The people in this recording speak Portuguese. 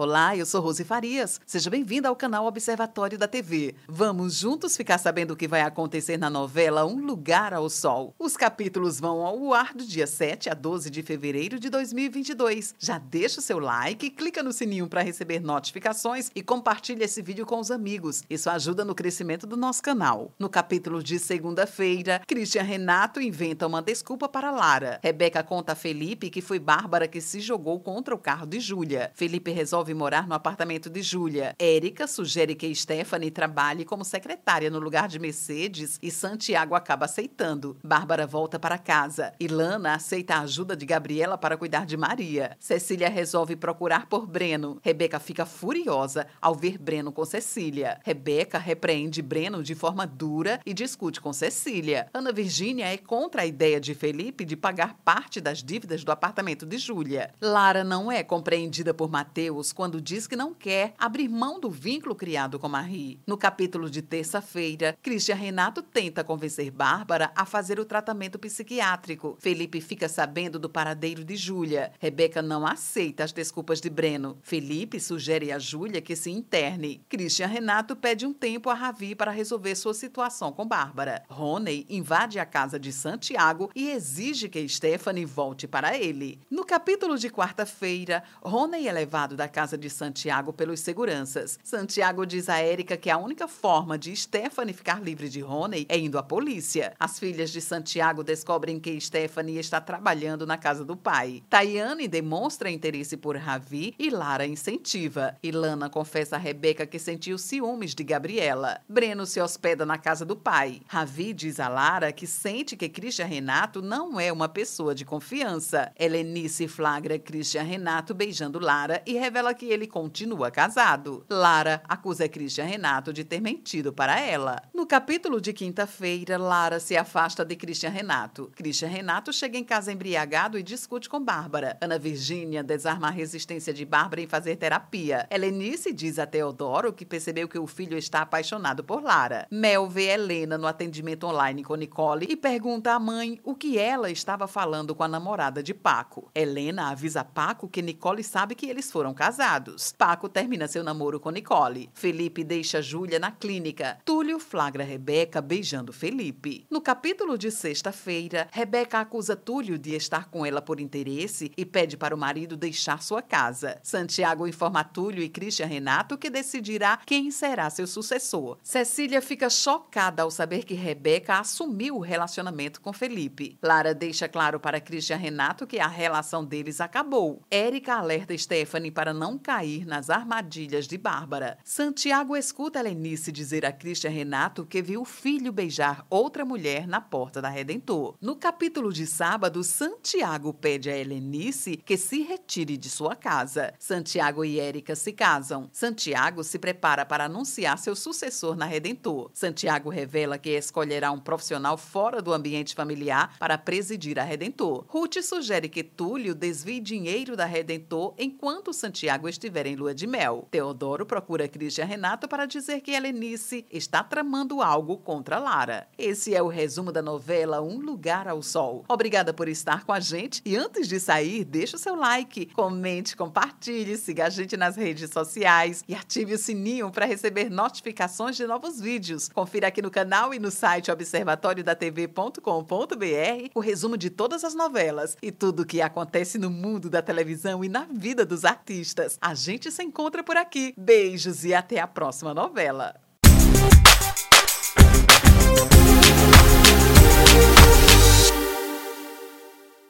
Olá, eu sou Rose Farias. Seja bem-vinda ao canal Observatório da TV. Vamos juntos ficar sabendo o que vai acontecer na novela Um Lugar ao Sol. Os capítulos vão ao ar do dia 7 a 12 de fevereiro de 2022. Já deixa o seu like, clica no sininho para receber notificações e compartilha esse vídeo com os amigos. Isso ajuda no crescimento do nosso canal. No capítulo de segunda-feira, Christian Renato inventa uma desculpa para Lara. Rebeca conta a Felipe que foi Bárbara que se jogou contra o carro de Júlia. Felipe resolve morar no apartamento de Júlia. Érica sugere que Stephanie trabalhe como secretária no lugar de Mercedes e Santiago acaba aceitando. Bárbara volta para casa. Ilana aceita a ajuda de Gabriela para cuidar de Maria. Cecília resolve procurar por Breno. Rebeca fica furiosa ao ver Breno com Cecília. Rebeca repreende Breno de forma dura e discute com Cecília. Ana Virgínia é contra a ideia de Felipe de pagar parte das dívidas do apartamento de Júlia. Lara não é compreendida por Mateus quando diz que não quer abrir mão do vínculo criado com Marie. No capítulo de terça-feira, Christian Renato tenta convencer Bárbara a fazer o tratamento psiquiátrico. Felipe fica sabendo do paradeiro de Júlia. Rebeca não aceita as desculpas de Breno. Felipe sugere a Júlia que se interne. Christian Renato pede um tempo a Ravi para resolver sua situação com Bárbara. Rony invade a casa de Santiago e exige que Stephanie volte para ele. No capítulo de quarta-feira, Rony é levado da casa de Santiago pelos seguranças. Santiago diz a Érica que a única forma de Stephanie ficar livre de Rony é indo à polícia. As filhas de Santiago descobrem que Stephanie está trabalhando na casa do pai. Tayane demonstra interesse por Ravi e Lara incentiva. Ilana confessa a Rebeca que sentiu ciúmes de Gabriela. Breno se hospeda na casa do pai. Ravi diz a Lara que sente que Christian Renato não é uma pessoa de confiança. Helenice flagra Christian Renato beijando Lara e revela que ele continua casado. Lara acusa Christian Renato de ter mentido para ela. No capítulo de quinta-feira, Lara se afasta de Christian Renato. Christian Renato chega em casa embriagado e discute com Bárbara. Ana Virgínia desarma a resistência de Bárbara em fazer terapia. Helenice diz a Teodoro que percebeu que o filho está apaixonado por Lara. Mel vê Helena no atendimento online com Nicole e pergunta à mãe o que ela estava falando com a namorada de Paco. Helena avisa Paco que Nicole sabe que eles foram casados. Paco termina seu namoro com Nicole. Felipe deixa Júlia na clínica. Túlio flagra Rebeca beijando Felipe. No capítulo de sexta-feira, Rebeca acusa Túlio de estar com ela por interesse e pede para o marido deixar sua casa. Santiago informa Túlio e Christian Renato que decidirá quem será seu sucessor. Cecília fica chocada ao saber que Rebeca assumiu o relacionamento com Felipe. Lara deixa claro para Christian Renato que a relação deles acabou. Érica alerta Stephanie para não cair nas armadilhas de Bárbara. Santiago escuta Lenice dizer a Christian Renato que viu o filho beijar outra mulher na porta da Redentor. No capítulo de sábado, Santiago pede a Helenice que se retire de sua casa. Santiago e Érica se casam. Santiago se prepara para anunciar seu sucessor na Redentor. Santiago revela que escolherá um profissional fora do ambiente familiar para presidir a Redentor. Ruth sugere que Túlio desvie dinheiro da Redentor enquanto Santiago estiver em lua de mel. Teodoro procura Christian Renato para dizer que Helenice está tramando algo contra Lara. Esse é o resumo da novela Um Lugar ao Sol. Obrigada por estar com a gente e antes de sair, deixe o seu like, comente, compartilhe, siga a gente nas redes sociais e ative o sininho para receber notificações de novos vídeos. Confira aqui no canal e no site observatoriodatv.com.br o resumo de todas as novelas e tudo o que acontece no mundo da televisão e na vida dos artistas. A gente se encontra por aqui. Beijos e até a próxima novela.